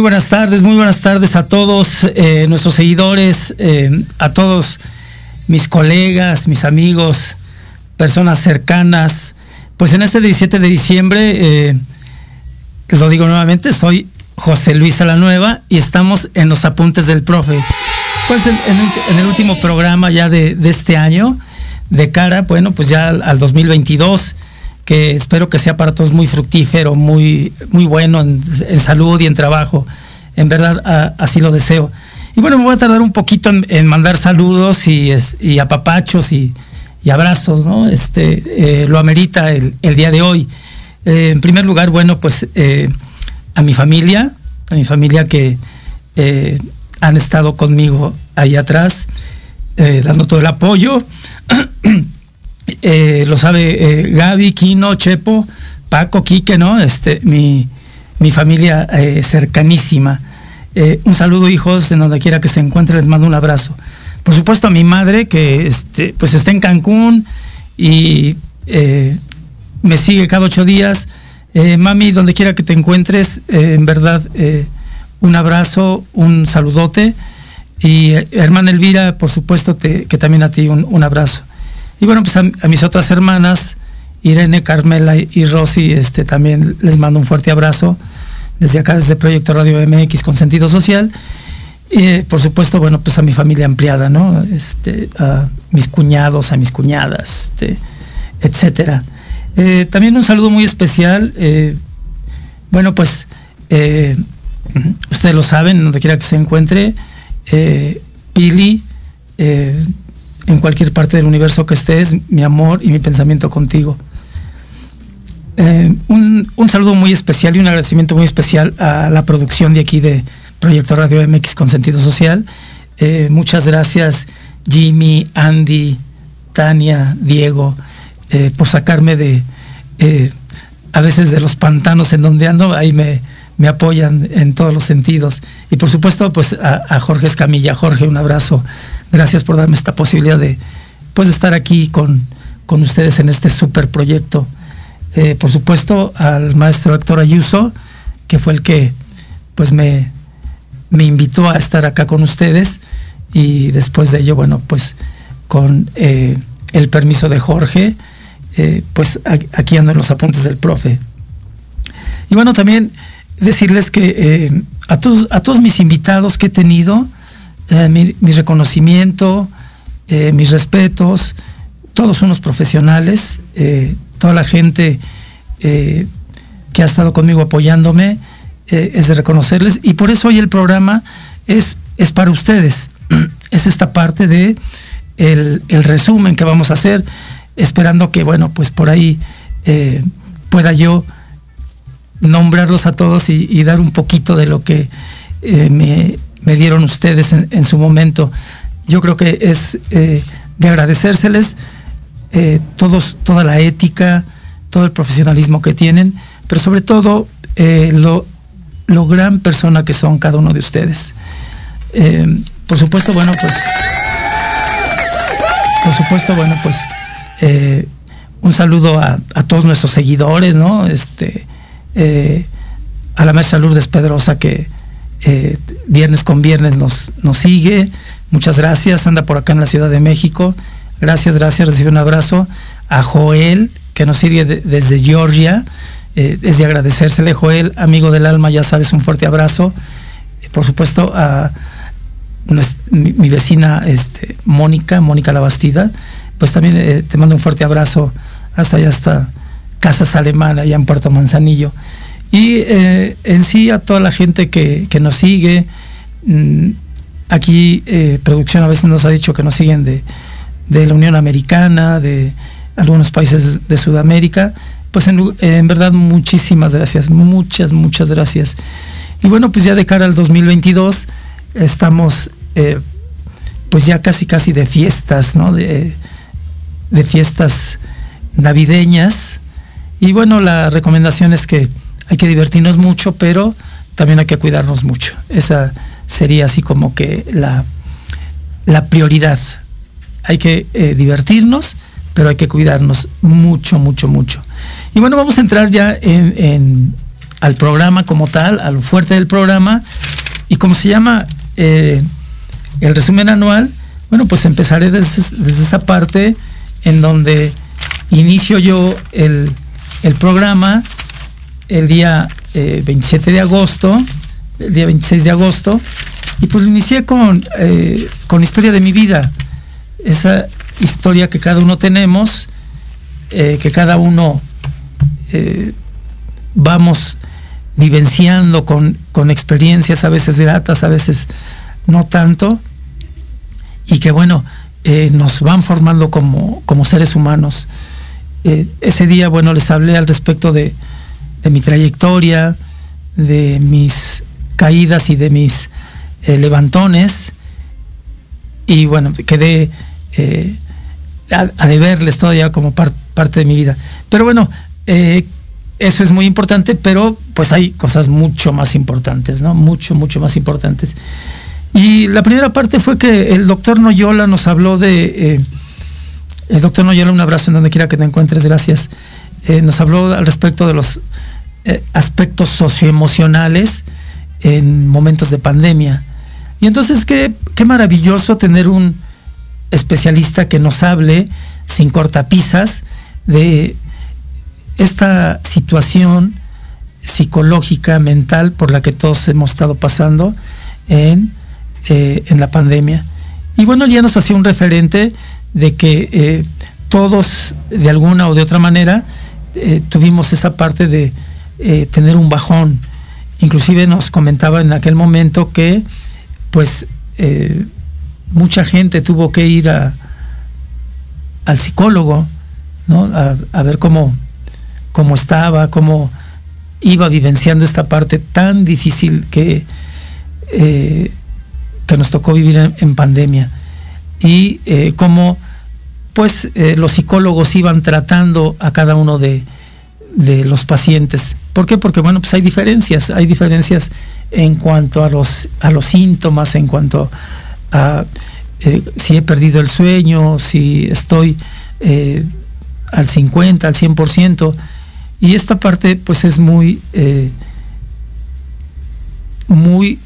Muy buenas tardes, muy buenas tardes a todos eh, nuestros seguidores, eh, a todos mis colegas, mis amigos, personas cercanas. Pues en este 17 de diciembre, eh, lo digo nuevamente, soy José Luis Nueva y estamos en los apuntes del profe. Pues en, el último programa ya de, de, este año, de cara, bueno, pues ya al, al 2022 que espero que sea para todos muy fructífero, muy, muy bueno en, salud y en trabajo. En verdad, así lo deseo. Y bueno, me voy a tardar un poquito en, mandar saludos y, es, y apapachos y, y, abrazos, ¿no? Este, eh, lo amerita el, el, día de hoy. Eh, en primer lugar, bueno, pues eh, a mi familia, a mi familia que han estado conmigo ahí atrás, dando todo el apoyo. eh, lo sabe eh, Gaby, Kino, Chepo, Paco, Quique, ¿no? Este, mi, mi familia eh, cercanísima. Un saludo, hijos, en donde quiera que se encuentre, les mando un abrazo. Por supuesto a mi madre, que este, pues está en Cancún y me sigue cada ocho días. Mami, donde quiera que te encuentres, en verdad, un abrazo, un saludote. Y hermana Elvira, por supuesto, que también a ti un abrazo. Y bueno, pues a, mis otras hermanas, Irene, Carmela y Rosy, este, también les mando un fuerte abrazo desde acá, desde Proyecto Radio MX con sentido social. Y por supuesto, bueno, pues a mi familia ampliada, ¿no? Este, a mis cuñados, a mis cuñadas, este, etcétera. Eh, también un saludo muy especial. Eh, bueno, pues eh, ustedes lo saben, donde quiera que se encuentre, Pili, en cualquier parte del universo que estés, mi amor y mi pensamiento contigo. Eh, un, un, saludo muy especial y un agradecimiento muy especial a la producción de aquí de Proyecto Radio MX con sentido social. Eh, muchas gracias Jimmy, Andy, Tania, Diego, eh, por sacarme de a veces de los pantanos en donde ando, ahí me, me apoyan en todos los sentidos. Y por supuesto, pues a, a Jorge Escamilla. Jorge, un abrazo gracias por darme esta posibilidad de pues estar aquí con, con ustedes en este super proyecto. Eh, por supuesto al maestro Héctor Ayuso, que fue el que pues me, me invitó a estar acá con ustedes y después de ello, bueno, pues con eh, el permiso de Jorge, eh, pues aquí ando en los apuntes del profe. Y bueno, también decirles que a, todos, a todos mis invitados que he tenido, eh, mi, mi, reconocimiento, eh, mis respetos, todos unos profesionales, eh, toda la gente que ha estado conmigo apoyándome, es de reconocerles y por eso hoy el programa es, es para ustedes, es esta parte de el, resumen que vamos a hacer, esperando que, bueno, pues por ahí pueda yo nombrarlos a todos y, dar un poquito de lo que me me dieron ustedes en, su momento. Yo creo que es eh, de agradecérseles eh, todos, toda la ética, todo el profesionalismo que tienen, pero sobre todo eh, lo, gran persona que son cada uno de ustedes. Por supuesto, bueno, pues, por supuesto, bueno, pues, un saludo a, todos nuestros seguidores, ¿no? Este, a la maestra Lourdes Pedrosa que, viernes con viernes nos, nos sigue. Muchas gracias, anda por acá en la Ciudad de México. Gracias, gracias, recibe un abrazo. A Joel, que nos sigue de, desde Georgia. Eh, es de agradecérsele, Joel, amigo del alma, ya sabes, un fuerte abrazo. Eh, por supuesto, a mi, vecina este, Mónica, Mónica La Bastida, pues también te mando un fuerte abrazo hasta allá, hasta Casas Alemana, allá en Puerto Manzanillo. Y en sí a toda la gente que, nos sigue, mm, aquí producción a veces nos ha dicho que nos siguen de, de la Unión Americana, de algunos países de Sudamérica. Pues en, verdad muchísimas gracias, muchas, muchas gracias. Y bueno, pues ya de cara al 2022 estamos eh, pues ya casi, casi de fiestas, ¿no? De, de fiestas navideñas. Y bueno, la recomendación es que hay que divertirnos mucho, pero también hay que cuidarnos mucho. Esa sería así como que la, la prioridad. Hay que eh, divertirnos, pero hay que cuidarnos mucho, mucho, mucho. Y bueno, vamos a entrar ya en, al programa como tal, al fuerte del programa. Y como se llama eh, el resumen anual, bueno, pues empezaré desde, esa parte en donde inicio yo el, programa el día 27 eh, de agosto, el día 26 de agosto, y pues inicié con, eh, con historia de mi vida, esa historia que cada uno tenemos, que cada uno eh, vamos vivenciando con, experiencias a veces gratas, a veces no tanto, y que bueno, eh, nos van formando como, como seres humanos. Eh, ese día, bueno, les hablé al respecto de, mi trayectoria, de mis caídas y de mis levantones, y bueno, quedé a, deberles todavía como parte de mi vida. Pero bueno, eh, eso es muy importante, pero pues hay cosas mucho más importantes, ¿no? Mucho, mucho más importantes. Y la primera parte fue que el doctor Noyola nos habló de, eh, el doctor Noyola, un abrazo en donde quiera que te encuentres, gracias, eh, nos habló al respecto de los aspectos socioemocionales en momentos de pandemia. Y entonces qué, qué maravilloso tener un especialista que nos hable sin cortapisas de esta situación psicológica, mental por la que todos hemos estado pasando en, eh, en la pandemia. Y bueno, ya nos hacía un referente de que eh, todos, de alguna o de otra manera, eh, tuvimos esa parte de tener un bajón. Inclusive nos comentaba en aquel momento que, pues, mucha gente tuvo que ir al psicólogo, ¿no? a ver cómo, cómo estaba, cómo iba vivenciando esta parte tan difícil que, eh, que nos tocó vivir en, pandemia. Y eh, cómo pues eh, los psicólogos iban tratando a cada uno de, los pacientes. ¿Por qué? Porque bueno, pues hay diferencias, hay diferencias en cuanto a los, a los síntomas, en cuanto a si he perdido el sueño, si estoy al 50, al 100%, y esta parte pues es muy, eh, muy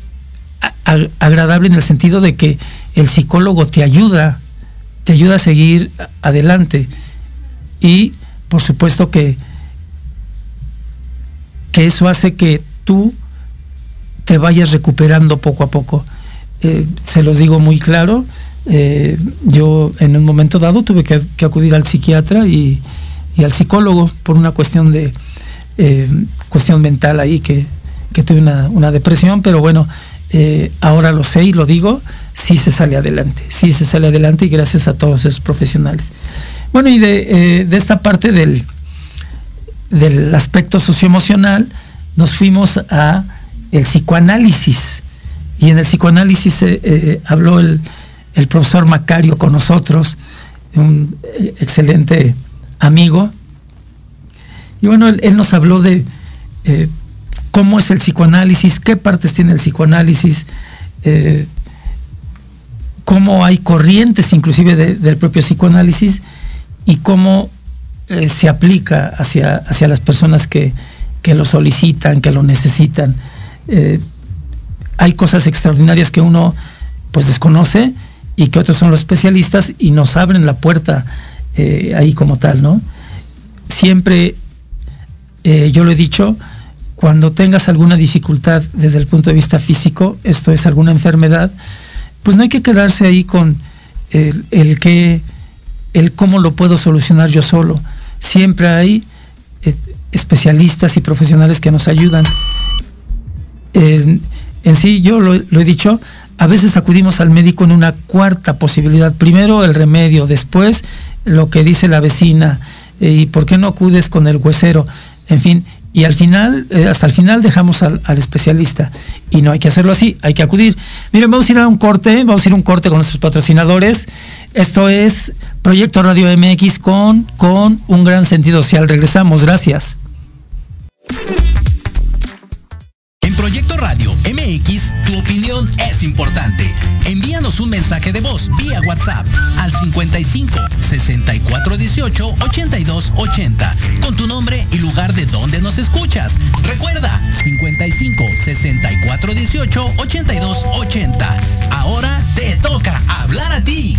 agradable en el sentido de que el psicólogo te ayuda, te ayuda a seguir adelante. Y por supuesto que, que eso hace que tú te vayas recuperando poco a poco. Eh, se los digo muy claro, eh, yo en un momento dado tuve que acudir al psiquiatra y, al psicólogo por una cuestión de eh, cuestión mental ahí que, tuve una, depresión, pero bueno, ahora lo sé y lo digo, sí se sale adelante, sí se sale adelante y gracias a todos esos profesionales. Bueno, y de, eh, esta parte del, del aspecto socioemocional, nos fuimos a el psicoanálisis. Y en el psicoanálisis habló el, el profesor Macario con nosotros, un excelente amigo. Y bueno, él, nos habló de eh, cómo es el psicoanálisis, qué partes tiene el psicoanálisis, eh, cómo hay corrientes inclusive del propio psicoanálisis y cómo eh, se aplica hacia, hacia las personas que, que, lo solicitan, que lo necesitan. hay cosas extraordinarias que uno pues desconoce y que otros son los especialistas y nos abren la puerta eh, ahí como tal, ¿no? Siempre, eh, yo lo he dicho, cuando tengas alguna dificultad desde el punto de vista físico, esto es alguna enfermedad, pues no hay que quedarse ahí con el, que el cómo lo puedo solucionar yo solo. Siempre hay eh, especialistas y profesionales que nos ayudan. En, sí, yo lo, he dicho, a veces acudimos al médico en una cuarta posibilidad. Primero el remedio, después lo que dice la vecina, eh, y por qué no acudes con el huesero, en fin, y al final, eh, hasta el final dejamos al, especialista. Y no hay que hacerlo así, hay que acudir. Miren, vamos a ir a un corte, vamos a ir a un corte con nuestros patrocinadores. Esto es Proyecto Radio MX con, con un gran sentido social. Regresamos, gracias. En Proyecto Radio MX, tu opinión es importante. Envíanos un mensaje de voz vía WhatsApp al 55 64 18 82 80 con tu nombre y lugar de donde nos escuchas. Recuerda 55 64 18 82 80. Ahora te toca hablar a ti.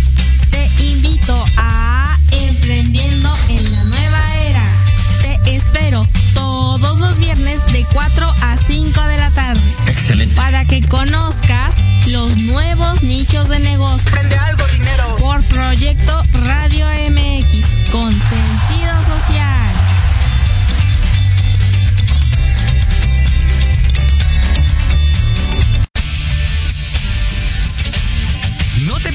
invito a Emprendiendo en la Nueva Era. Te espero todos los viernes de 4 a 5 de la tarde. Excelente. Para que conozcas los nuevos nichos de negocio. Prende algo, dinero. Por Proyecto Radio MX, con sentido social.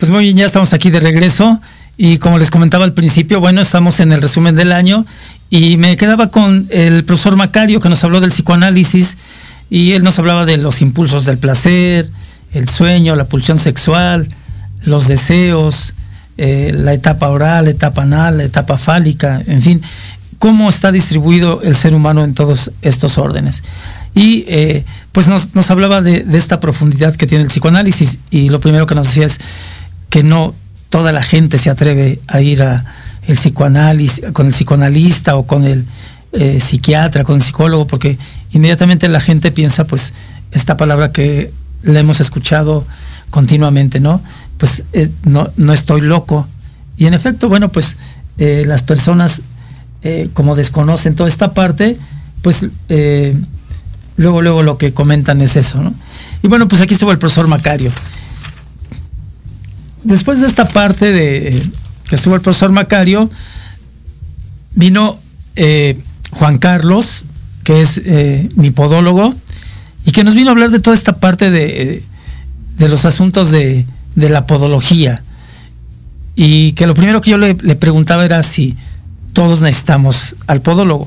Pues muy bien, ya estamos aquí de regreso. Y como les comentaba al principio, bueno, estamos en el resumen del año. Y me quedaba con el profesor Macario que nos habló del psicoanálisis. Y él nos hablaba de los impulsos del placer, el sueño, la pulsión sexual, los deseos, eh, la etapa oral, la etapa anal, la etapa fálica, en fin, cómo está distribuido el ser humano en todos estos órdenes. Y eh, pues nos, hablaba de, esta profundidad que tiene el psicoanálisis. Y lo primero que nos decía es, que no toda la gente se atreve a ir a el psicoanálisis, con el psicoanalista o con el eh, psiquiatra, con el psicólogo, porque inmediatamente la gente piensa, pues, esta palabra que le hemos escuchado continuamente, ¿no? Pues eh, no, no estoy loco. Y en efecto, bueno, pues eh, las personas, como desconocen toda esta parte, pues luego, luego lo que comentan es eso, ¿no? Y bueno, pues aquí estuvo el profesor Macario después de esta parte de que estuvo el profesor Macario, vino eh, Juan Carlos, que es eh, mi podólogo, y que nos vino a hablar de toda esta parte de, los asuntos de, la podología. Y que lo primero que yo le, preguntaba era si todos necesitamos al podólogo.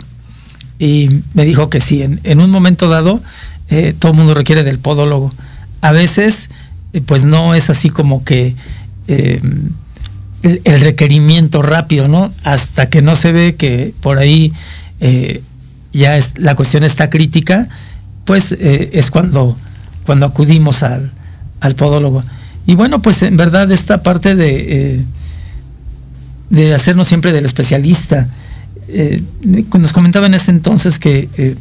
Y me dijo que sí, en, un momento dado eh, todo el mundo requiere del podólogo. A veces, pues no es así como que eh, el, requerimiento rápido, ¿no? Hasta que no se ve que por ahí eh, ya es, la cuestión está crítica, pues eh, es cuando, cuando acudimos al, podólogo. Y bueno, pues en verdad esta parte de, de hacernos siempre del especialista, nos comentaba en ese entonces que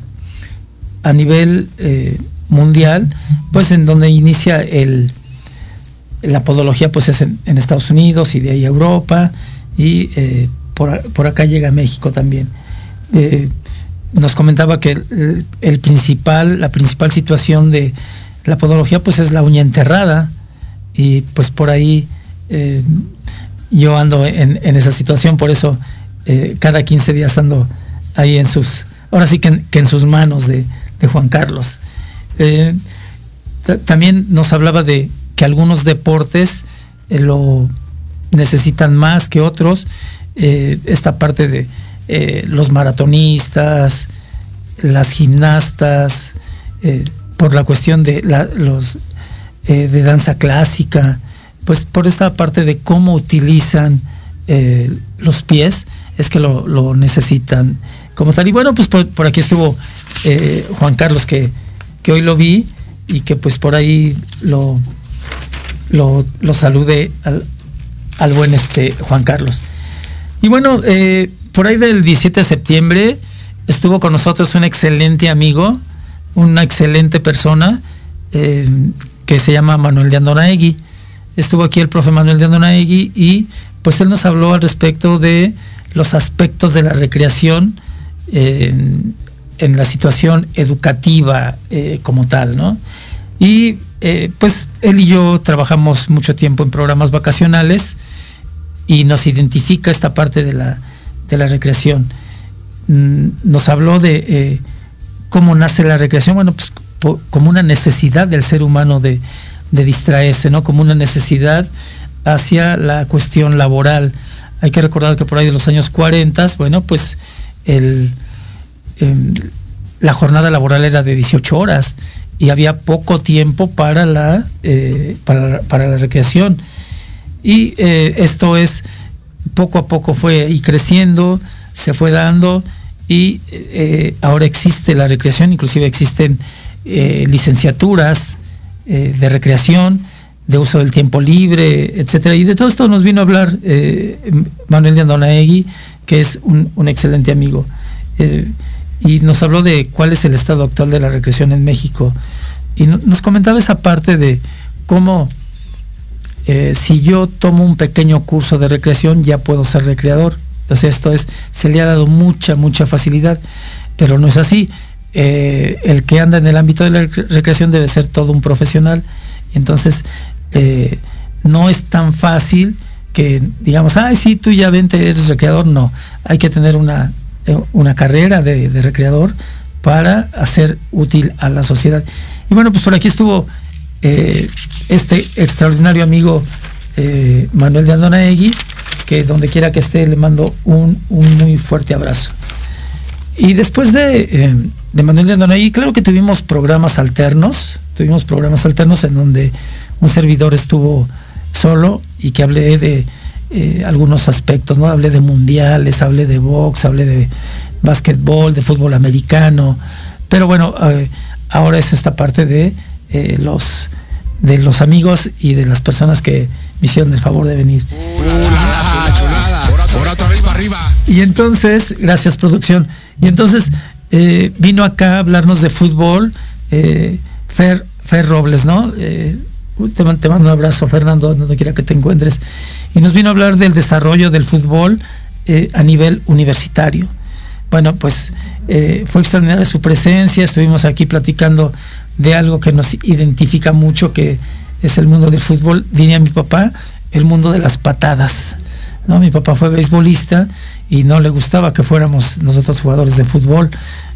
a nivel mundial, pues en donde inicia el, la podología pues es en, Estados Unidos y de ahí a Europa y eh, por, acá llega a México también. Eh, nos comentaba que el, principal, la principal situación de la podología pues es la uña enterrada y pues por ahí eh, yo ando en, esa situación, por eso cada 15 días ando ahí en sus, ahora sí que en, sus manos de Juan Carlos. también nos hablaba de que algunos deportes eh, lo necesitan más que otros. Eh, esta parte de eh, los maratonistas, las gimnastas, por la cuestión de los de danza clásica, pues por esta parte de cómo utilizan los pies, es que lo, necesitan como tal. Y bueno, pues por, aquí estuvo Juan Carlos que, que hoy lo vi y que pues por ahí lo, lo, salude al, buen este Juan Carlos. Y bueno, eh, por ahí del 17 de septiembre estuvo con nosotros un excelente amigo, una excelente persona eh, que se llama Manuel de Andonaegui. Estuvo aquí el profe Manuel de Andonaegui y pues él nos habló al respecto de los aspectos de la recreación en, la situación educativa eh, como tal, ¿no? Y eh, pues él y yo trabajamos mucho tiempo en programas vacacionales y nos identifica esta parte de la, recreación. Mm, nos habló de eh, cómo nace la recreación, bueno, pues como una necesidad del ser humano de, distraerse, ¿no? Como una necesidad hacia la cuestión laboral. Hay que recordar que por ahí de los años 40, bueno, pues em, la jornada laboral era de 18 horas y había poco tiempo para la, eh, para, la recreación. Y eh, esto es, poco a poco fue y creciendo, se fue dando y eh, ahora existe la recreación, inclusive existen licenciaturas de recreación, de uso del tiempo libre, etcétera. Y de todo esto nos vino a hablar Manuel de Andonaegui, que es un, un excelente amigo y nos habló de cuál es el estado actual de la recreación en México. Y nos comentaba esa parte de cómo eh, si yo tomo un pequeño curso de recreación ya puedo ser recreador. Sea, esto es, se le ha dado mucha, mucha facilidad, pero no es así. Eh, el que anda en el ámbito de la recreación debe ser todo un profesional. Entonces, eh, no es tan fácil que digamos, ay, sí, tú ya vente, eres recreador. No, hay que tener una una carrera de, recreador para hacer útil a la sociedad. Y bueno, pues por aquí estuvo eh, este extraordinario amigo eh, Manuel de Andonaegui, que donde quiera que esté le mando un, muy fuerte abrazo. Y después de, de Manuel de Andonaegui, claro que tuvimos programas alternos, tuvimos programas alternos en donde un servidor estuvo solo y que hablé de eh, algunos aspectos, ¿no? Hablé de mundiales, hablé de box, hablé de básquetbol, de fútbol americano, pero bueno, eh, ahora es esta parte de eh, los de los amigos y de las personas que me hicieron el favor de venir. Y entonces, gracias producción. Y entonces vino acá a hablarnos de fútbol Fer, Fer Robles, ¿no? Te, mando un abrazo, Fernando, donde quiera que te encuentres. Y nos vino a hablar del desarrollo del fútbol eh, a nivel universitario. Bueno, pues eh, fue extraordinaria su presencia, estuvimos aquí platicando de algo que nos identifica mucho, que es el mundo del fútbol, diría mi papá, el mundo de las patadas. ¿no? Mi papá fue beisbolista y no le gustaba que fuéramos nosotros jugadores de fútbol.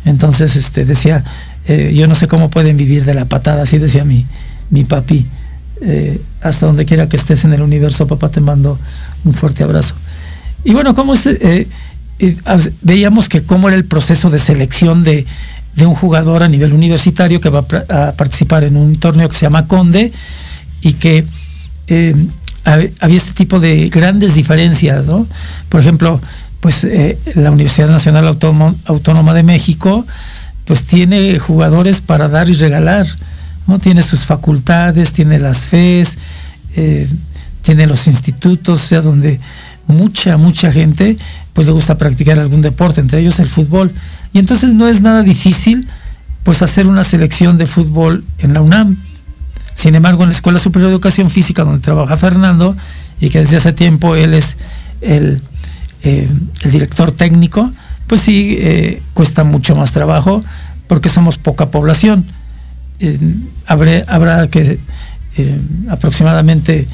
Entonces este, decía, eh, yo no sé cómo pueden vivir de la patada, así decía mi, mi papi. Eh, hasta donde quiera que estés en el universo, papá, te mando un fuerte abrazo. Y bueno, ¿cómo eh, eh, veíamos que cómo era el proceso de selección de, un jugador a nivel universitario que va a, participar en un torneo que se llama Conde y que había este tipo de grandes diferencias, ¿no? Por ejemplo, pues la Universidad Nacional Autónoma de México, pues tiene jugadores para dar y regalar ¿no? Tiene sus facultades, tiene las FES, eh, tiene los institutos, o sea, donde mucha, mucha gente pues le gusta practicar algún deporte, entre ellos el fútbol. Y entonces no es nada difícil pues hacer una selección de fútbol en la UNAM. Sin embargo, en la Escuela Superior de Educación Física, donde trabaja Fernando, y que desde hace tiempo él es el, eh, director técnico, pues sí, eh, cuesta mucho más trabajo porque somos poca población. Habrá, que aproximadamente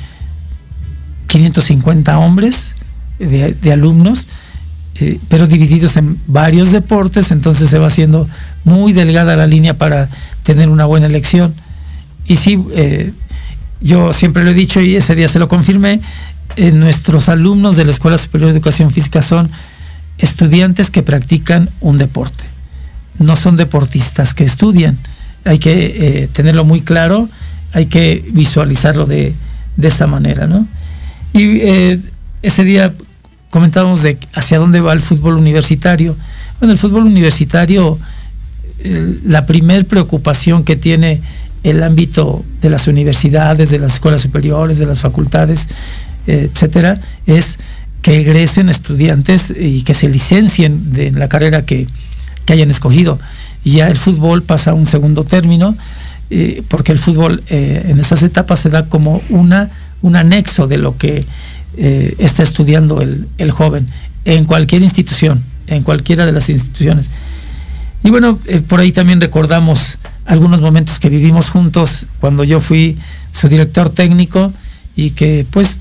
550 hombres de, alumnos, eh, pero divididos en varios deportes, entonces se va haciendo muy delgada la línea para tener una buena elección. Y sí, eh, yo siempre lo he dicho y ese día se lo confirmé, eh, nuestros alumnos de la Escuela Superior de Educación Física son estudiantes que practican un deporte, no son deportistas que estudian. Hay que tenerlo muy claro, hay que visualizarlo de, de esa manera, ¿no? Y ese día comentábamos de hacia dónde va el fútbol universitario. Bueno, el fútbol universitario, la primer preocupación que tiene el ámbito de las universidades, de las escuelas superiores, de las facultades, etcétera, es que egresen estudiantes y que se licencien de la carrera que, hayan escogido. Y ya el fútbol pasa a un segundo término, eh, porque el fútbol eh, en esas etapas se da como una, un anexo de lo que eh, está estudiando el, joven en cualquier institución, en cualquiera de las instituciones. Y bueno, por ahí también recordamos algunos momentos que vivimos juntos cuando yo fui su director técnico y que pues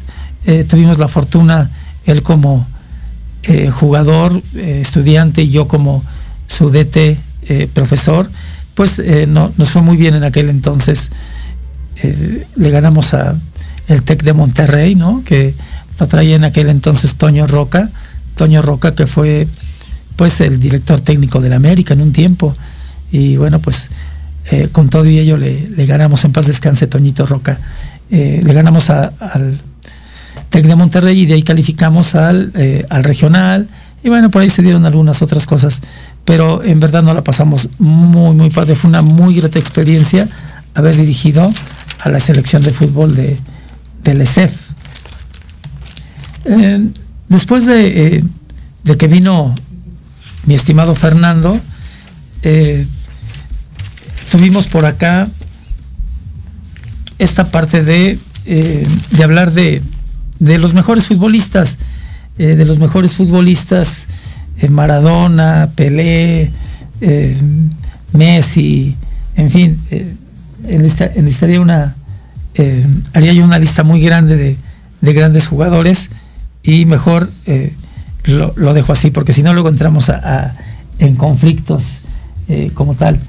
tuvimos la fortuna, él como jugador, estudiante y yo como su DT profesor, pues no, nos fue muy bien en aquel entonces. le ganamos a el TEC de Monterrey, ¿no? Que lo traía en aquel entonces Toño Roca, Toño Roca que fue pues el director técnico de la América en un tiempo. Y bueno, pues eh, con todo y ello le, ganamos en paz descanse Toñito Roca. Eh, le ganamos al TEC de Monterrey y de ahí calificamos al, eh, al regional. Y bueno, por ahí se dieron algunas otras cosas. Pero en verdad no la pasamos muy, muy padre. Fue una muy grata experiencia haber dirigido a la selección de fútbol de, del ESEF. Eh, después eh, de, que vino mi estimado Fernando, eh, tuvimos por acá esta parte de, de hablar de, de, los mejores futbolistas, de los mejores futbolistas, Maradona, Pelé, Messi, en fin, enlistaría una, haría yo una lista muy grande de, de grandes jugadores y mejor eh, lo, dejo así, porque si no luego entramos en conflictos eh, como tal.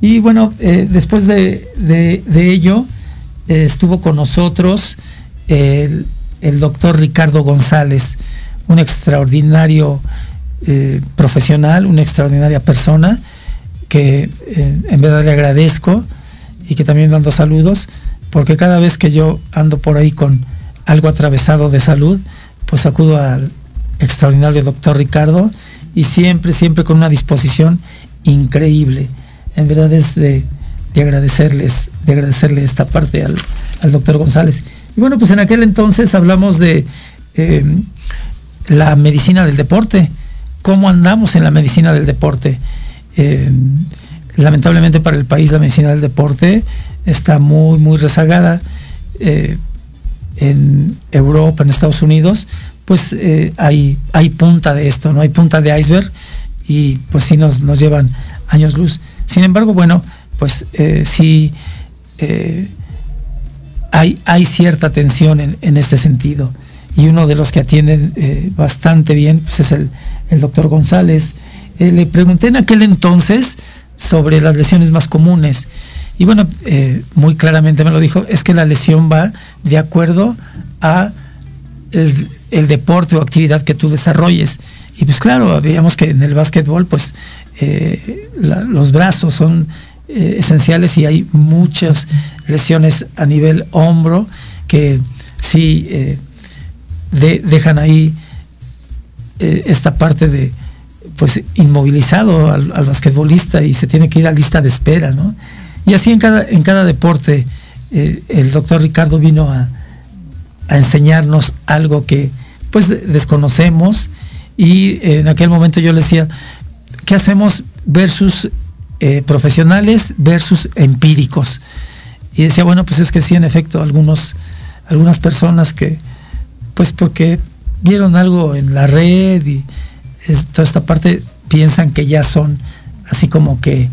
Y bueno, eh, después de, ello, estuvo con nosotros el, doctor Ricardo González, un extraordinario profesional, una extraordinaria persona, que en verdad le agradezco y que también mando saludos, porque cada vez que yo ando por ahí con algo atravesado de salud, pues acudo al extraordinario doctor Ricardo y siempre, siempre con una disposición increíble. En verdad es de, agradecerles, de agradecerle esta parte al, doctor González. Y bueno, pues en aquel entonces hablamos de eh, la medicina del deporte, cómo andamos en la medicina del deporte. Eh, lamentablemente para el país la medicina del deporte está muy, muy rezagada. Eh, en Europa, en Estados Unidos, pues eh, hay, hay punta de esto, ¿no? Hay punta de iceberg y pues sí nos, nos llevan años luz. Sin embargo, bueno, pues sí hay, hay cierta tensión en, este sentido. Y uno de los que atienden bastante bien pues es el, el doctor González. le pregunté en aquel entonces sobre las lesiones más comunes y bueno, eh, muy claramente me lo dijo, es que la lesión va de acuerdo a el, deporte o actividad que tú desarrolles. Y pues claro, veíamos que en el básquetbol, pues eh, los brazos son eh, esenciales y hay muchas lesiones a nivel hombro que sí dejan ahí esta parte de pues inmovilizado al, basquetbolista y se tiene que ir a lista de espera, ¿no? Y así en cada, en cada deporte, eh, el doctor Ricardo vino a, enseñarnos algo que pues desconocemos y en aquel momento yo le decía, ¿qué hacemos versus eh, profesionales versus empíricos. Y decía, bueno, pues es que sí, en efecto, algunos, algunas personas que, pues porque vieron algo en la red y toda esta parte, piensan que ya son así como que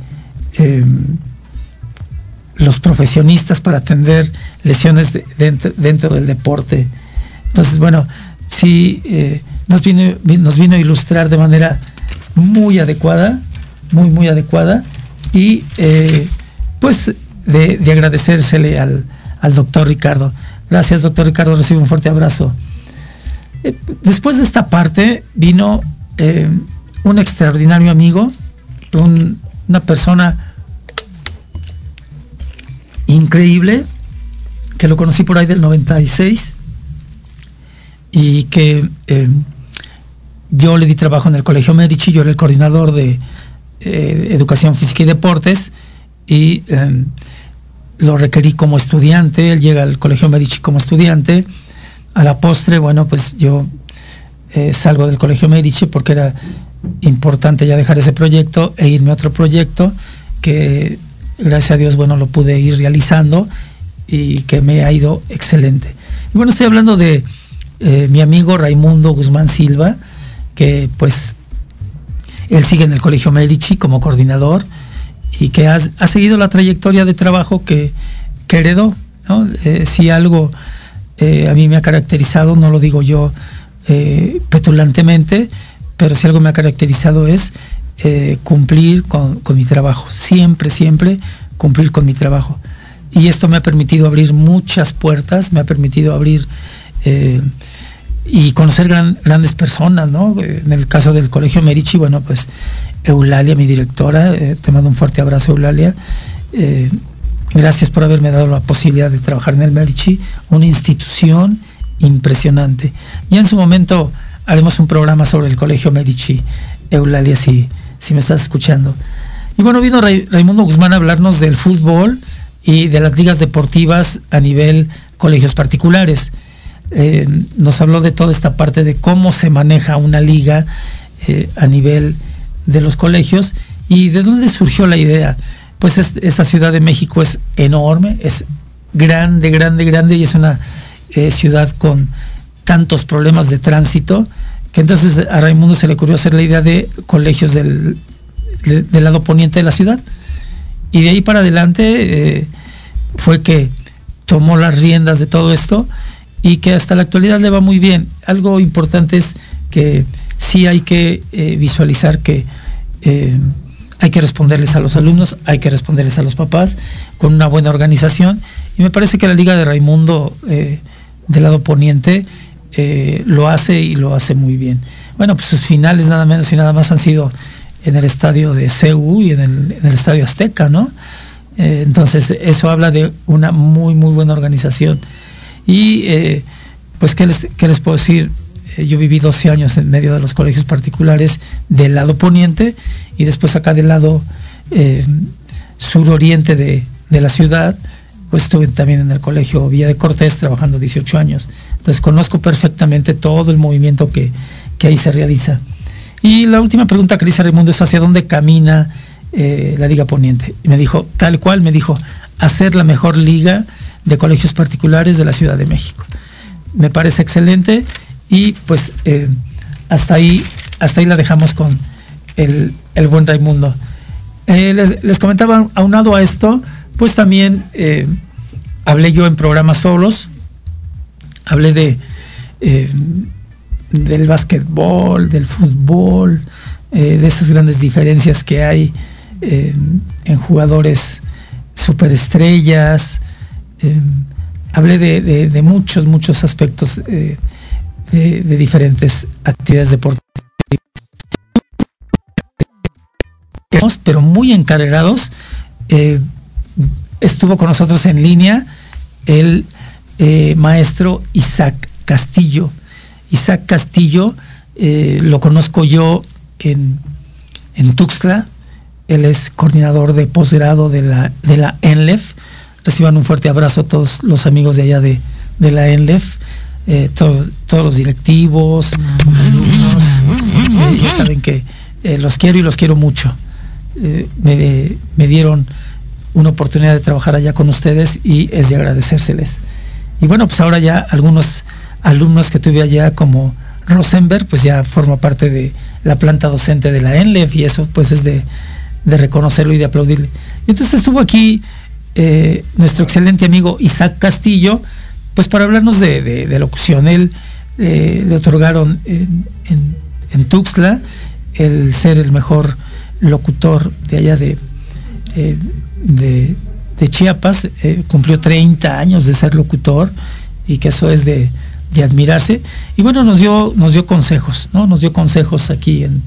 em, los profesionistas para atender lesiones dentro, del deporte. Entonces, bueno, sí, eh, nos, vino, nos vino a ilustrar de manera muy adecuada, muy, muy adecuada, y eh, pues de, agradecérsele al, doctor Ricardo. Gracias, doctor Ricardo, recibe un fuerte abrazo. Eh, después de esta parte vino un extraordinario amigo, una persona increíble, que lo conocí por ahí del 96 y que eh, yo le di trabajo en el Colegio Medici, yo era el coordinador de eh, Educación Física y Deportes y eh, lo requerí como estudiante, él llega al Colegio Medici como estudiante, a la postre, bueno, pues yo salgo del Colegio Medici porque era importante ya dejar ese proyecto e irme a otro proyecto que gracias a Dios, bueno, lo pude ir realizando y que me ha ido excelente. Y bueno, estoy hablando de eh, mi amigo Raimundo Guzmán Silva, que pues él sigue en el Colegio Medici como coordinador y que ha, seguido la trayectoria de trabajo que, heredó. Eh, si algo eh, a mí me ha caracterizado, no lo digo yo petulantemente, pero si algo me ha caracterizado es eh, cumplir con, mi trabajo, siempre, siempre cumplir con mi trabajo. Y esto me ha permitido abrir muchas puertas, me ha permitido abrir eh, y conocer grandes personas, ¿no? En el caso del Colegio Merici, bueno, pues Eulalia, mi directora, eh, te mando un fuerte abrazo, Eulalia. Gracias por haberme dado la posibilidad de trabajar en el Merici, una institución impresionante. Ya en su momento haremos un programa sobre el Colegio Medici, Eulalia, si, si me estás escuchando. Y bueno, vino Raimundo Guzmán a hablarnos del fútbol y de las ligas deportivas a nivel colegios particulares. Eh, nos habló de toda esta parte de cómo se maneja una liga eh, a nivel de los colegios y de dónde surgió la idea. Pues esta Ciudad de México es enorme, es grande, grande, grande y es una eh, ciudad con tantos problemas de tránsito que entonces a Raimundo se le ocurrió hacer la idea de colegios del, lado poniente de la ciudad. Y de ahí para adelante eh, fue que tomó las riendas de todo esto y que hasta la actualidad le va muy bien. Algo importante es que sí hay que eh, visualizar que hay que responderles a los alumnos, hay que responderles a los papás con una buena organización. Y me parece que la Liga de Raimundo del lado poniente eh, lo hace y lo hace muy bien. Bueno, pues sus finales nada menos y nada más han sido en el estadio de CEU y en el, estadio Azteca, ¿no? Eh, entonces, eso habla de una muy, muy buena organización. Y, eh, pues, ¿qué les puedo decir? Yo viví 12 años en medio de los colegios particulares del lado poniente y después acá del lado suroriente de, de la ciudad, pues estuve también en el colegio Villa de Cortés trabajando 18 años. Entonces conozco perfectamente todo el movimiento que, ahí se realiza. Y la última pregunta que le hice Raimundo es hacia dónde camina eh, la Liga Poniente. Y me dijo, tal cual, me dijo, hacer la mejor liga de colegios particulares de la Ciudad de México. Me parece excelente y pues eh, hasta, ahí, hasta ahí la dejamos con el, buen Raimundo. Eh, les, les, comentaba, aunado a esto, pues también hablé yo en programas solos, hablé de eh, del básquetbol, del fútbol, eh, de esas grandes diferencias que hay eh, en jugadores superestrellas. hablé de, muchos, muchos aspectos de, diferentes actividades deportivas. Pero muy encargados. estuvo con nosotros en línea el eh, maestro Isaac Castillo. Isaac Castillo eh, lo conozco yo en, Tuxtla, él es coordinador de posgrado de la, de la ENLEF. Reciban un fuerte abrazo a todos los amigos de allá de, la ENLEF, eh, todos los directivos, alumnos, ya saben que los quiero y los quiero mucho. me, me, dieron una oportunidad de trabajar allá con ustedes y es de agradecérseles. Y bueno, pues ahora ya algunos alumnos que tuve allá como Rosenberg, pues ya forma parte de la planta docente de la ENLEF y eso pues es de, reconocerlo y de aplaudirle. Entonces estuvo aquí eh, nuestro excelente amigo Isaac Castillo, pues para hablarnos de, locución. Él eh, le otorgaron en, Tuxtla el ser el mejor locutor de allá de, eh, de, Chiapas, cumplió 30 años de ser locutor y que eso es de, de admirarse. Y bueno, nos dio, nos dio consejos, ¿no? Nos dio consejos aquí en,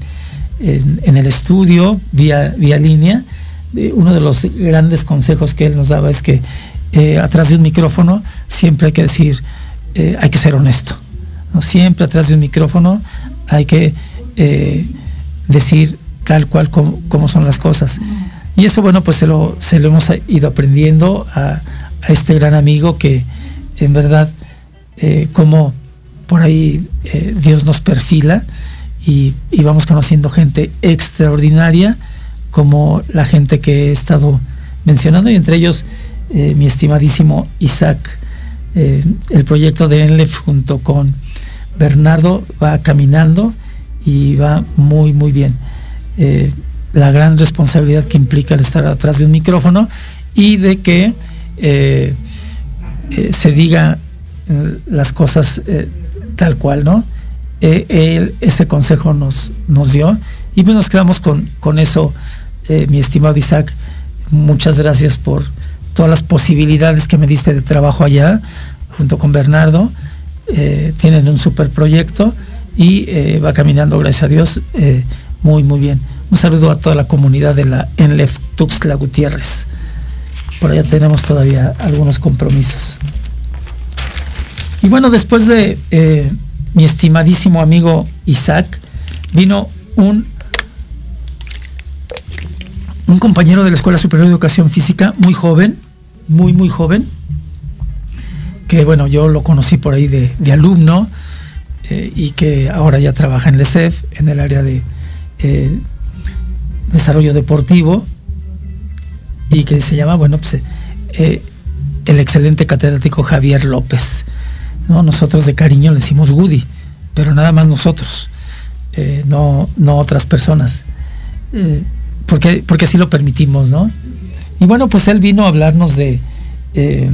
en, el estudio, vía, vía línea. uno de los grandes consejos que él nos daba es que eh, atrás de un micrófono siempre hay que decir, eh, hay que ser honesto. ¿no? Siempre atrás de un micrófono hay que eh, decir tal cual como, son las cosas. Y eso, bueno, pues se lo, hemos ido aprendiendo a, este gran amigo que en verdad eh, cómo por ahí Dios nos perfila y, vamos conociendo gente extraordinaria como la gente que he estado mencionando y entre ellos mi estimadísimo Isaac. El proyecto de ENLEF junto con Bernardo va caminando y va muy muy bien. la gran responsabilidad que implica el estar atrás de un micrófono y de que se diga las cosas eh, tal cual, ¿no? Eh, él, ese consejo nos, nos dio y pues nos quedamos con, con eso, eh, mi estimado Isaac. Muchas gracias por todas las posibilidades que me diste de trabajo allá, junto con Bernardo. tienen un super proyecto y va caminando, gracias a Dios, muy, muy bien. Un saludo a toda la comunidad de la Enlef Tuxtla Gutiérrez. Por allá tenemos todavía algunos compromisos. Y bueno, después de eh, mi estimadísimo amigo Isaac, vino un, un compañero de la Escuela Superior de Educación Física, muy joven, muy, muy joven, que bueno, yo lo conocí por ahí de, alumno eh, y que ahora ya trabaja en LECEF, en el área de eh, desarrollo deportivo, y que se llama, bueno, pues el excelente catedrático Javier López. ¿no? Nosotros de cariño le decimos Woody, pero nada más nosotros, eh, no, no otras personas, eh, porque, porque así lo permitimos, ¿no? Y bueno, pues él vino a hablarnos de eh,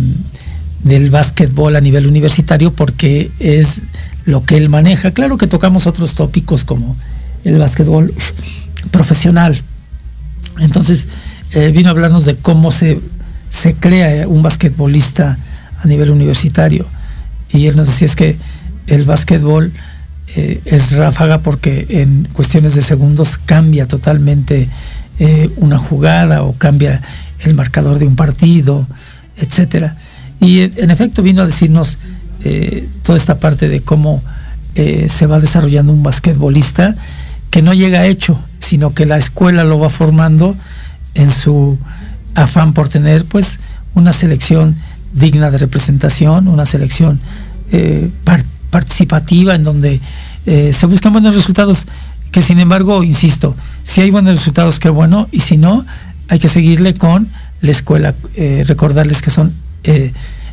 del básquetbol a nivel universitario porque es lo que él maneja. Claro que tocamos otros tópicos como el básquetbol profesional. Entonces, vino a hablarnos de cómo se, se crea un basquetbolista a nivel universitario y él nos decía es que el básquetbol eh, es ráfaga porque en cuestiones de segundos cambia totalmente eh, una jugada o cambia el marcador de un partido, etcétera. Y en efecto vino a decirnos eh, toda esta parte de cómo se va desarrollando un basquetbolista que no llega hecho, sino que la escuela lo va formando en su afán por tener pues una selección digna de representación, una selección eh, participativa en donde eh, se buscan buenos resultados, que sin embargo, insisto, si hay buenos resultados, qué bueno, y si no, hay que seguirle con la escuela, eh, recordarles que son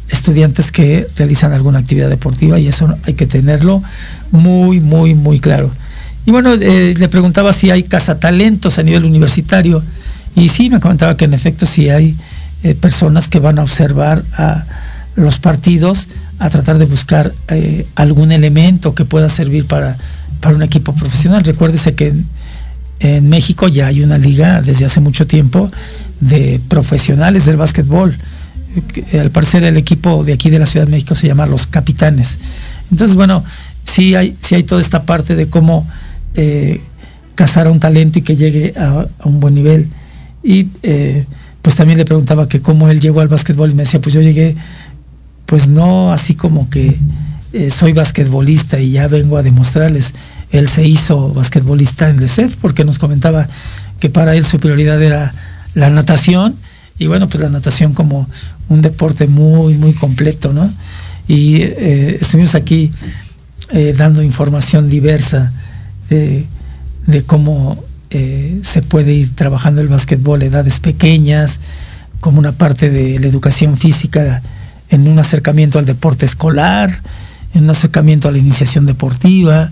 estudiantes que realizan alguna actividad deportiva y eso hay que tenerlo muy, muy, muy claro. Y bueno, le preguntaba si hay cazatalentos a nivel universitario y sí, me comentaba que en efecto sí hay personas que van a observar a los partidos a tratar de buscar eh, algún elemento que pueda servir para, para un equipo profesional. Recuérdese que en, México ya hay una liga desde hace mucho tiempo de profesionales del básquetbol. al parecer el equipo de aquí de la Ciudad de México se llama Los Capitanes. Entonces, bueno, sí hay, sí hay toda esta parte de cómo eh, cazar a un talento y que llegue a, un buen nivel. Y eh, pues también le preguntaba que cómo él llegó al básquetbol y me decía, pues yo llegué pues no así como que eh, soy basquetbolista y ya vengo a demostrarles. Él se hizo basquetbolista en LECEF porque nos comentaba que para él su prioridad era la natación y bueno, pues la natación como un deporte muy, muy completo, ¿no? Y eh, estuvimos aquí eh, dando información diversa de cómo eh, se puede ir trabajando el básquetbol a edades pequeñas, como una parte de la educación física en un acercamiento al deporte escolar, en un acercamiento a la iniciación deportiva,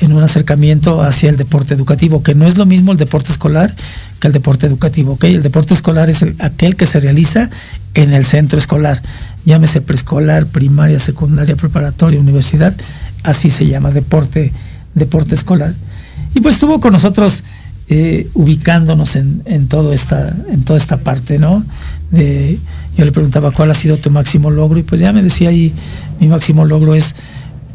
en un acercamiento hacia el deporte educativo, que no es lo mismo el deporte escolar que el deporte educativo. ¿okay? El deporte escolar es aquel que se realiza en el centro escolar, llámese preescolar, primaria, secundaria, preparatoria, universidad, así se llama, deporte, deporte escolar. Y pues estuvo con nosotros eh, ubicándonos en, todo esta, en toda esta parte, ¿no? yo le preguntaba cuál ha sido tu máximo logro y pues ya me decía ahí, mi máximo logro es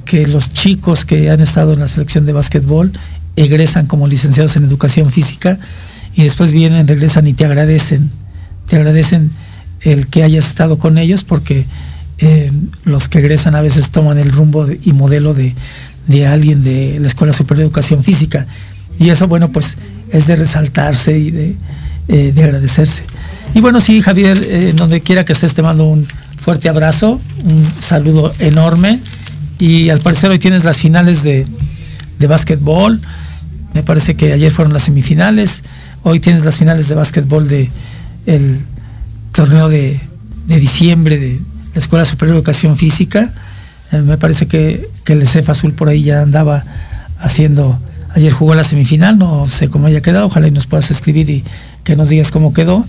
que los chicos que han estado en la selección de básquetbol egresan como licenciados en educación física y después vienen, regresan y te agradecen, te agradecen el que hayas estado con ellos porque eh, los que egresan a veces toman el rumbo y modelo de, alguien de la Escuela Superior de Educación Física. Y eso, bueno, pues es de resaltarse y de, eh, agradecerse. Y bueno, sí, Javier, eh, donde quiera que estés, te mando un fuerte abrazo, un saludo enorme. Y al parecer hoy tienes las finales de, de básquetbol. Me parece que ayer fueron las semifinales. Hoy tienes las finales de básquetbol de torneo de, diciembre de la Escuela Superior de Educación Física. Eh, me parece que, el ECEF Azul por ahí ya andaba haciendo, ayer jugó la semifinal, no sé cómo haya quedado, ojalá y nos puedas escribir y que nos digas cómo quedó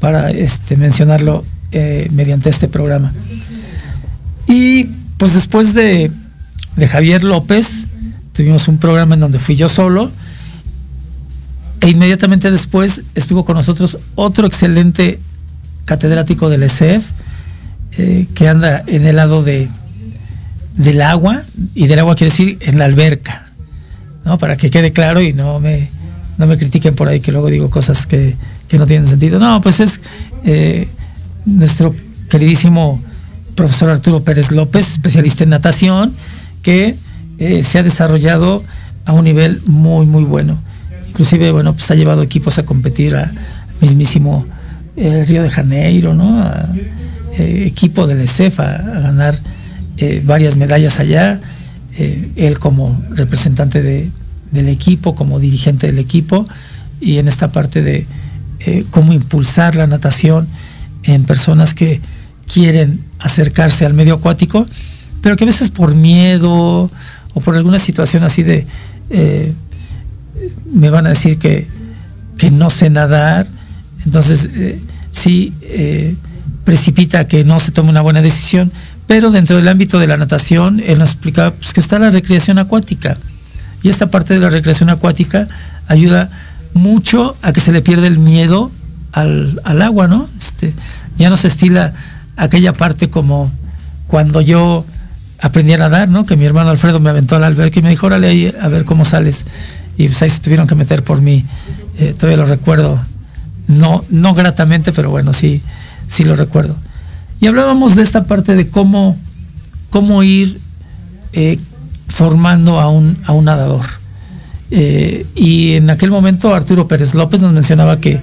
para este, mencionarlo eh, mediante este programa. Y pues después de, de Javier López, tuvimos un programa en donde fui yo solo, e inmediatamente después estuvo con nosotros otro excelente catedrático del ESEF, eh, que anda en el lado de, del agua, y del agua quiere decir en la alberca, ¿no? Para que quede claro y no me, no me critiquen por ahí que luego digo cosas que, no tienen sentido. No, pues es eh, nuestro queridísimo profesor Arturo Pérez López, especialista en natación, que eh, se ha desarrollado a un nivel muy, muy bueno. Inclusive, bueno, pues ha llevado equipos a competir a mismísimo el Río de Janeiro, ¿no? Eh, equipo del ESEF a, ganar eh, varias medallas allá, eh, él como representante del equipo, como dirigente del equipo, y en esta parte de cómo impulsar la natación en personas que quieren acercarse al medio acuático, pero que a veces por miedo o por alguna situación así de, me van a decir que, que no sé nadar, entonces, eh, sí eh, precipita que no se tome una buena decisión, pero dentro del ámbito de la natación, él nos explicaba pues, que está la recreación acuática. Y esta parte de la recreación acuática ayuda mucho a que se le pierda el miedo al, agua, ¿no? Este, ya no se estila aquella parte como cuando yo aprendí a nadar, ¿no? Que mi hermano Alfredo me aventó al alberca y me dijo, órale ahí a ver cómo sales. Y pues ahí se tuvieron que meter por mí. Eh, todavía lo recuerdo no, no gratamente, pero bueno, sí, sí lo recuerdo. Y hablábamos de esta parte de cómo, cómo ir eh, formando a un, a un nadador. Eh, y en aquel momento Arturo Pérez López nos mencionaba que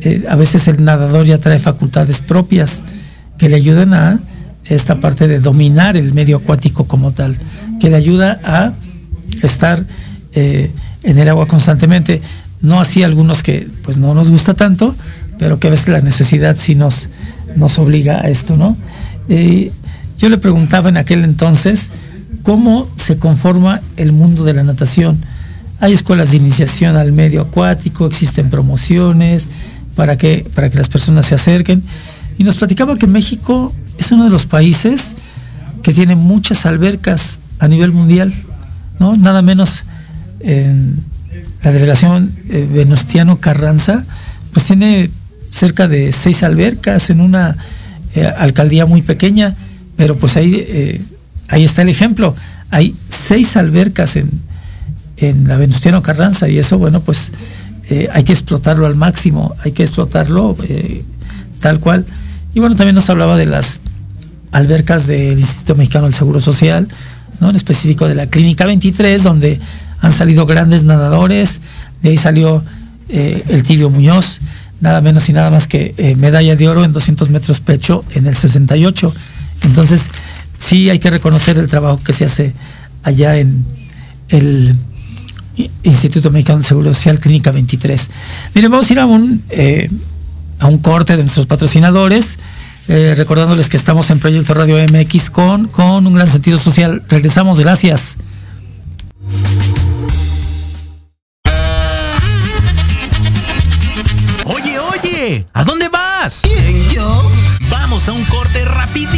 eh, a veces el nadador ya trae facultades propias que le ayudan a esta parte de dominar el medio acuático como tal, que le ayuda a estar en el agua constantemente no así algunos que pues no nos gusta tanto, pero que a veces la necesidad sí nos, nos obliga a esto, ¿no? Eh, yo le preguntaba en aquel entonces cómo se conforma el mundo de la natación. Hay escuelas de iniciación al medio acuático, existen promociones para que, para que las personas se acerquen. Y nos platicaba que México es uno de los países que tiene muchas albercas a nivel mundial, ¿no? Nada menos en la delegación eh, Venustiano Carranza, pues tiene cerca de seis albercas en una eh, alcaldía muy pequeña, pero pues ahí, eh, ahí está el ejemplo. Hay seis albercas en, en la Venustiano Carranza y eso, bueno, pues hay que explotarlo al máximo, hay que explotarlo tal cual. Y bueno, también nos hablaba de las albercas del Instituto Mexicano del Seguro Social, ¿no? en específico de la Clínica 23, donde han salido grandes nadadores, de ahí salió eh, el Tibio Muñoz, nada menos y nada más que eh, medalla de oro en 200 metros pecho en el 68. Entonces, sí hay que reconocer el trabajo que se hace allá en el Instituto Mexicano de Seguro Social, Clínica 23. Miren, vamos a ir a un, eh, a un corte de nuestros patrocinadores. Eh, recordándoles que estamos en Proyecto Radio MX con, con un gran sentido social. Regresamos, gracias. Oye, oye, ¿a dónde vas? ¿Quién, yo? Vamos a un corte regresamos.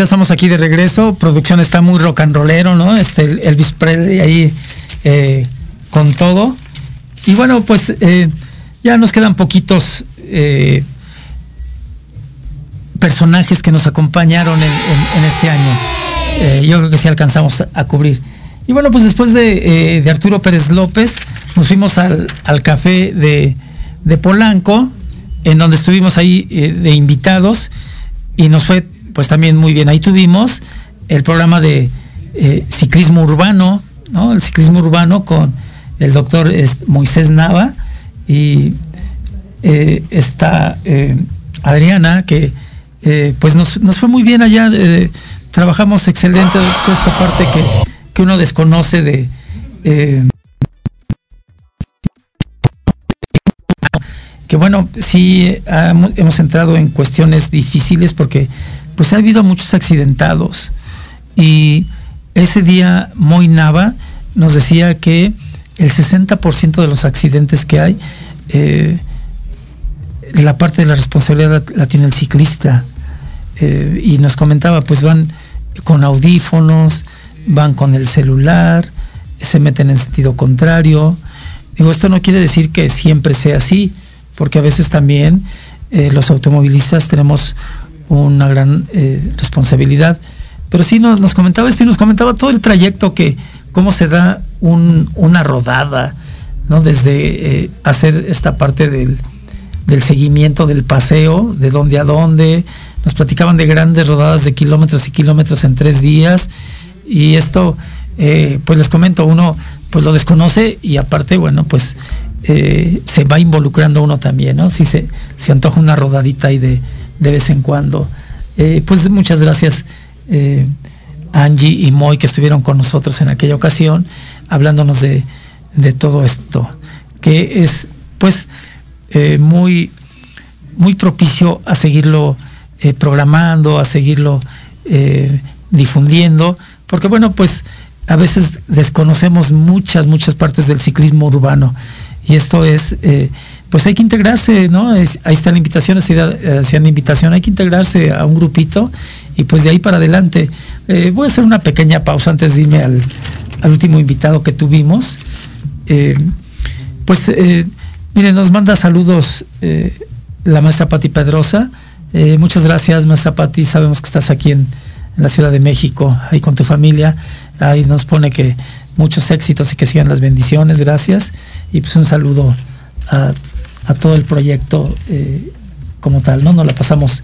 Ya estamos aquí de regreso. Producción está muy rock and rollero, ¿no? Este Elvis Presley ahí eh, con todo. Y bueno, pues eh, ya nos quedan poquitos eh, personajes que nos acompañaron en, en- este año. Yo creo que sí alcanzamos a, cubrir. Y bueno, pues después de, de Arturo Pérez López, nos fuimos al, al café de, de Polanco, en donde estuvimos ahí de invitados y nos fue pues también muy bien. Ahí tuvimos el programa de eh, ciclismo urbano, ¿no? El ciclismo urbano con el doctor Moisés Nava y eh, está eh, Adriana, que eh, pues nos, nos fue muy bien allá. trabajamos excelente esta parte que, que uno desconoce de... que bueno, sí hemos entrado en cuestiones difíciles porque pues ha habido muchos accidentados y ese día Moy Nava nos decía que el 60% de los accidentes que hay, eh, la parte de la responsabilidad la, tiene el ciclista. Eh, y nos comentaba, pues van con audífonos, van con el celular, se meten en sentido contrario. Digo, esto no quiere decir que siempre sea así, porque a veces también eh, los automovilistas tenemos una gran eh, responsabilidad. Pero sí nos, comentaba esto y nos comentaba todo el trayecto que, cómo se da un- una rodada, ¿no? Desde eh, hacer esta parte del, seguimiento del paseo, de dónde a dónde. Nos platicaban de grandes rodadas de kilómetros y kilómetros en tres días. Y esto, eh, pues les comento, uno pues lo desconoce y aparte, bueno, pues se va involucrando uno también, ¿no? Si se, se antoja una rodadita ahí de, de vez en cuando. Eh, pues muchas gracias, eh, Angie y Moy que estuvieron con nosotros en aquella ocasión, hablándonos de, de todo esto, que es pues eh, muy, muy propicio a seguirlo programando, a seguirlo difundiendo, porque bueno, pues a veces desconocemos muchas, muchas partes del ciclismo urbano y esto es, pues hay que integrarse, ¿no? Es- ahí está la invitación, hacia, hacia la invitación, hay que integrarse a un grupito y pues de ahí para adelante. Eh, voy a hacer una pequeña pausa antes de irme al, último invitado que tuvimos. Eh, pues, eh, miren, nos manda saludos eh, la maestra Pati Pedrosa. Eh, muchas gracias, maestra Pati. Sabemos que estás aquí en, en la Ciudad de México, ahí con tu familia. Ahí nos pone que muchos éxitos y que sigan las bendiciones. Gracias. Y pues un saludo a, a todo el proyecto eh, como tal, ¿no? Nos la pasamos.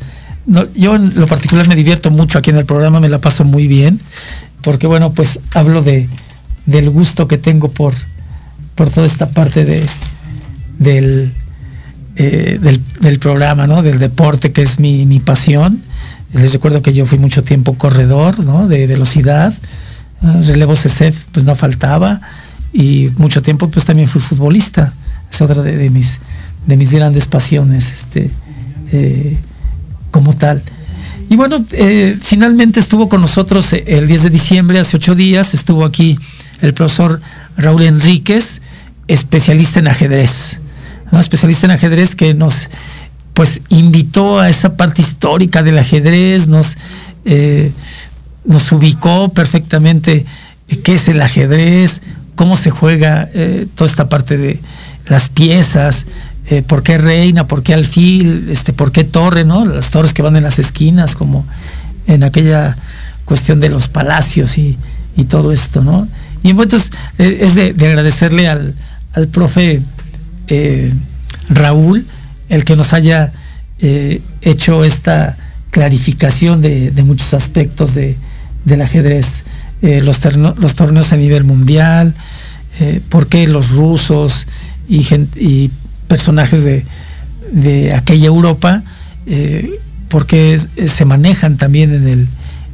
yo en lo particular me divierto mucho aquí en el programa, me la paso muy bien, porque bueno, pues hablo de del gusto que tengo por, por toda esta parte de del, eh, del, del programa, ¿no? Del deporte, que es mi, mi pasión. Les recuerdo que yo fui mucho tiempo corredor, ¿no? De velocidad. Eh, relevo CCF, pues no faltaba. Y mucho tiempo, pues también fui futbolista. Es otra de mis, de mis grandes pasiones, este, eh, como tal. Y bueno, eh, finalmente estuvo con nosotros el 10 de diciembre, hace ocho días, estuvo aquí el profesor Raúl Enríquez, especialista en ajedrez. ¿no? Especialista en ajedrez que nos pues invitó a esa parte histórica del ajedrez, nos, eh, nos ubicó perfectamente eh, qué es el ajedrez, cómo se juega eh, toda esta parte de las piezas, eh, por qué reina, por qué alfil, este, por qué torre, ¿no? Las torres que van en las esquinas, como en aquella cuestión de los palacios y, todo esto, ¿no? Y entonces eh, es de, de agradecerle al, al profe eh, Raúl el que nos haya eh, hecho esta clarificación de, muchos aspectos de, del ajedrez, los, torneos a nivel mundial, por qué los rusos y personajes de, de aquella Europa, eh, por qué es- eh, se manejan también en el,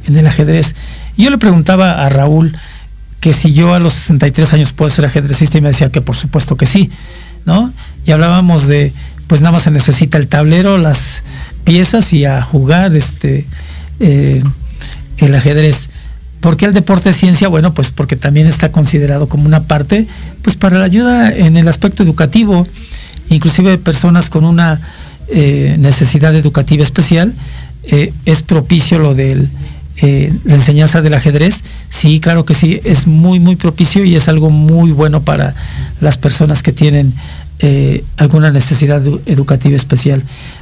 en el ajedrez. Yo le preguntaba a Raúl que si yo a los 63 años puedo ser ajedrecista y me decía que por supuesto que sí, ¿no? Y hablábamos de, pues nada más se necesita el tablero, las piezas y a jugar este eh, el ajedrez. ¿Por qué el deporte es ciencia? Bueno, pues porque también está considerado como una parte, pues para la ayuda en el aspecto educativo, inclusive personas con una eh, necesidad educativa especial, eh, es propicio lo del eh, la enseñanza del ajedrez, sí, claro que sí, es muy, muy propicio y es algo muy bueno para las personas que tienen alguna necesidad edu- educativa especial.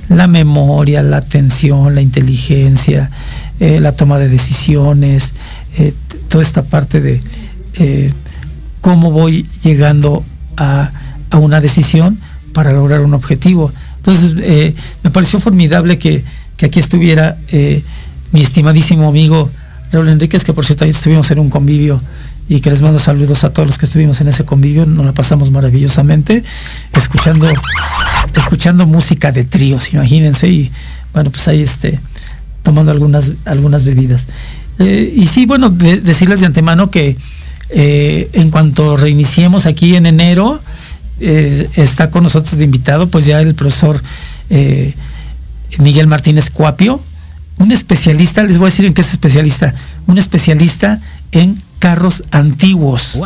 La memoria, la atención, la inteligencia, la toma de decisiones, toda esta parte de cómo voy llegando a, a una decisión para lograr un objetivo. Entonces, eh, me pareció formidable que, que aquí estuviera eh, mi estimadísimo amigo Raúl Enríquez, que por cierto ahí estuvimos en un convivio y que les mando saludos a todos los que estuvimos en ese convivio, nos la pasamos maravillosamente, escuchando, escuchando música de tríos, imagínense, y bueno, pues ahí este, tomando algunas, algunas bebidas. Eh, y sí, bueno, de- decirles de antemano que en cuanto reiniciemos aquí en enero, eh, está con nosotros de invitado, pues ya el profesor eh, Miguel Martínez Cuapio, un especialista, les voy a decir en qué es especialista, un especialista en carros antiguos.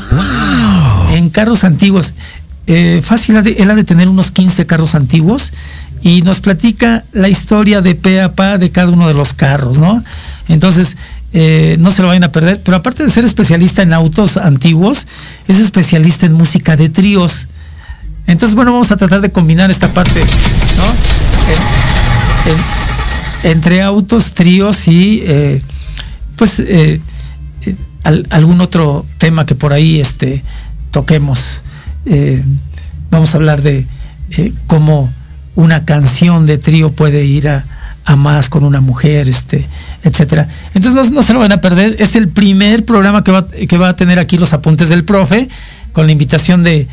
En carros antiguos. Eh, fácil, él ha de tener unos 15 carros antiguos y nos platica la historia de pe a pa de cada uno de los carros, ¿no? Entonces, eh, no se lo vayan a perder, pero aparte de ser especialista en autos antiguos, es especialista en música de tríos. Entonces, bueno, vamos a tratar de combinar esta parte, ¿no? En- en- entre autos, tríos y, eh, pues, eh, eh, al- algún otro tema que por ahí este, toquemos. Vamos a hablar de cómo una canción de trío puede ir a, más con una mujer, este. Entonces no, no se lo van a perder. Es el primer programa que va, que va a tener aquí los apuntes del profe, con la invitación de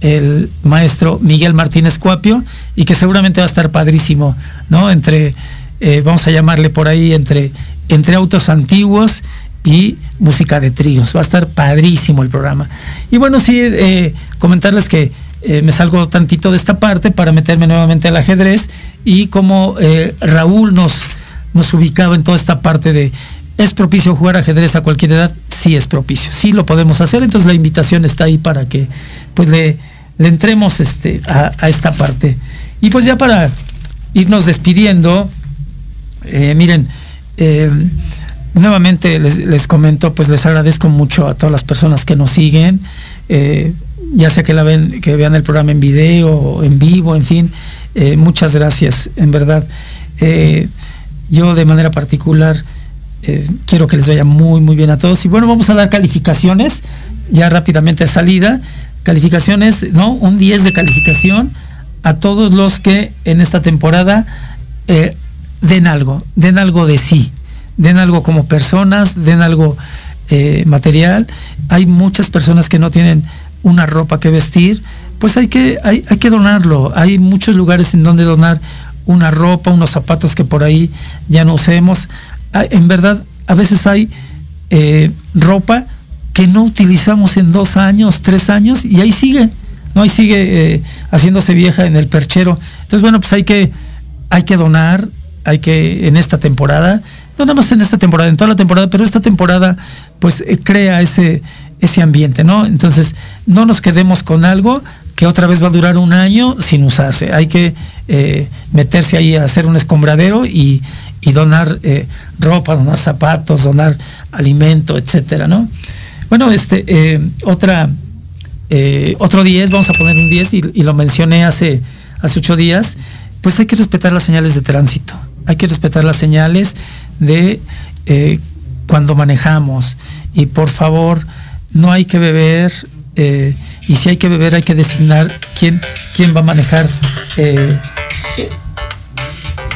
el maestro Miguel Martínez Cuapio, y que seguramente va a estar padrísimo, ¿no? Entre, eh, vamos a llamarle por ahí, entre, entre autos antiguos y música de tríos. Va a estar padrísimo el programa. Y bueno, sí, eh, comentarles que eh, me salgo tantito de esta parte para meterme nuevamente al ajedrez y como Raúl nos, nos ubicaba en toda esta parte de ¿es propicio jugar ajedrez a cualquier edad? Sí es propicio, sí lo podemos hacer, entonces la invitación está ahí para que pues le, le entremos este, a, esta parte. Y pues ya para irnos despidiendo, eh, miren, eh, nuevamente les, les comento, pues les agradezco mucho a todas las personas que nos siguen, eh, ya sea que la ven, que vean el programa en video en vivo, en fin, muchas gracias, en verdad. Yo de manera particular quiero que les vaya muy, muy bien a todos. Y bueno, vamos a dar calificaciones, ya rápidamente a salida. Calificaciones, ¿no? Un 10 de calificación a todos los que en esta temporada eh, den algo, den algo de sí, den algo como personas, den algo eh, material. Hay muchas personas que no tienen una ropa que vestir, pues hay que, hay, hay que donarlo. Hay muchos lugares en donde donar una ropa, unos zapatos que por ahí ya no usemos. En verdad, a veces hay eh, ropa que no utilizamos en dos años, tres años, y ahí sigue, ¿no? Ahí sigue eh, haciéndose vieja en el perchero. Entonces, bueno, pues hay que, hay que donar, hay que, en esta temporada, no nada más en esta temporada, en toda la temporada, pero esta temporada, pues eh, crea ese, ese ambiente, ¿no? Entonces, no nos quedemos con algo que otra vez va a durar un año sin usarse. Hay que eh, meterse ahí a hacer un escombradero y, y donar ropa, donar zapatos, donar alimento, etcétera, ¿no? Bueno, este, eh, otra, eh, otro 10, vamos a poner un 10 y, lo mencioné hace, hace ocho días, pues hay que respetar las señales de tránsito, hay que respetar las señales de eh, cuando manejamos y por favor no hay que beber y si hay que beber hay que designar quién, quién va a manejar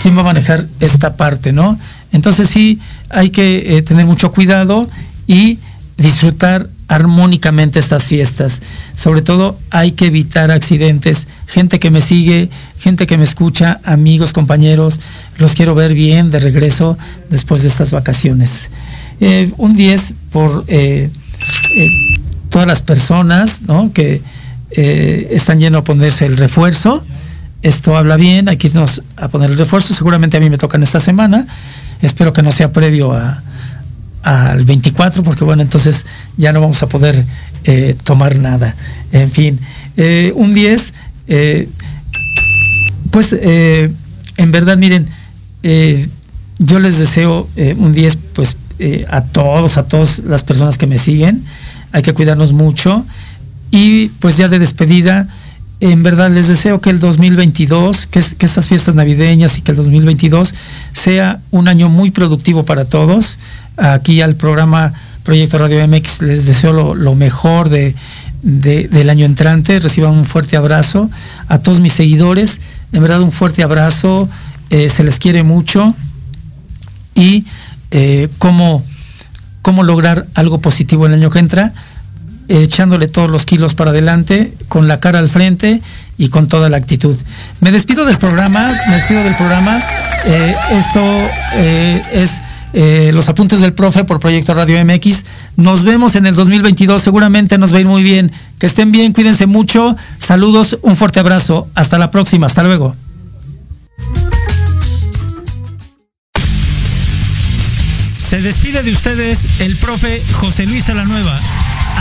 quién va a manejar esta parte, ¿no? Entonces sí hay que tener mucho cuidado y disfrutar armónicamente estas fiestas. Sobre todo hay que evitar accidentes. Gente que me sigue, gente que me escucha, amigos, compañeros, los quiero ver bien de regreso después de estas vacaciones. Eh, un 10 por eh, eh, todas las personas ¿no? que están yendo a ponerse el refuerzo. Esto habla bien, hay que irnos a poner el refuerzo. Seguramente a mí me tocan esta semana. Espero que no sea previo a, al 24, porque bueno, entonces ya no vamos a poder eh, tomar nada. En fin, eh, un 10, eh, pues eh, en verdad, miren, yo les deseo un 10, pues a todos, a todas las personas que me siguen. Hay que cuidarnos mucho. Y pues ya de despedida, en verdad les deseo que el 2022, que, es- que estas fiestas navideñas y que el 2022 sea un año muy productivo para todos. Aquí al programa Proyecto Radio MX les deseo lo, mejor de, de- del año entrante. Reciban un fuerte abrazo. A todos mis seguidores, en verdad un fuerte abrazo. Eh, se les quiere mucho. Y eh, cómo, cómo lograr algo positivo el año que entra echándole todos los kilos para adelante, con la cara al frente y con toda la actitud. Me despido del programa, me despido del programa. Eh, esto es eh, los apuntes del profe por Proyecto Radio MX. Nos vemos en el 2022, seguramente nos va a ir muy bien. Que estén bien, cuídense mucho. Saludos, un fuerte abrazo. Hasta la próxima, hasta luego. Se despide de ustedes el profe José Luis Salanueva.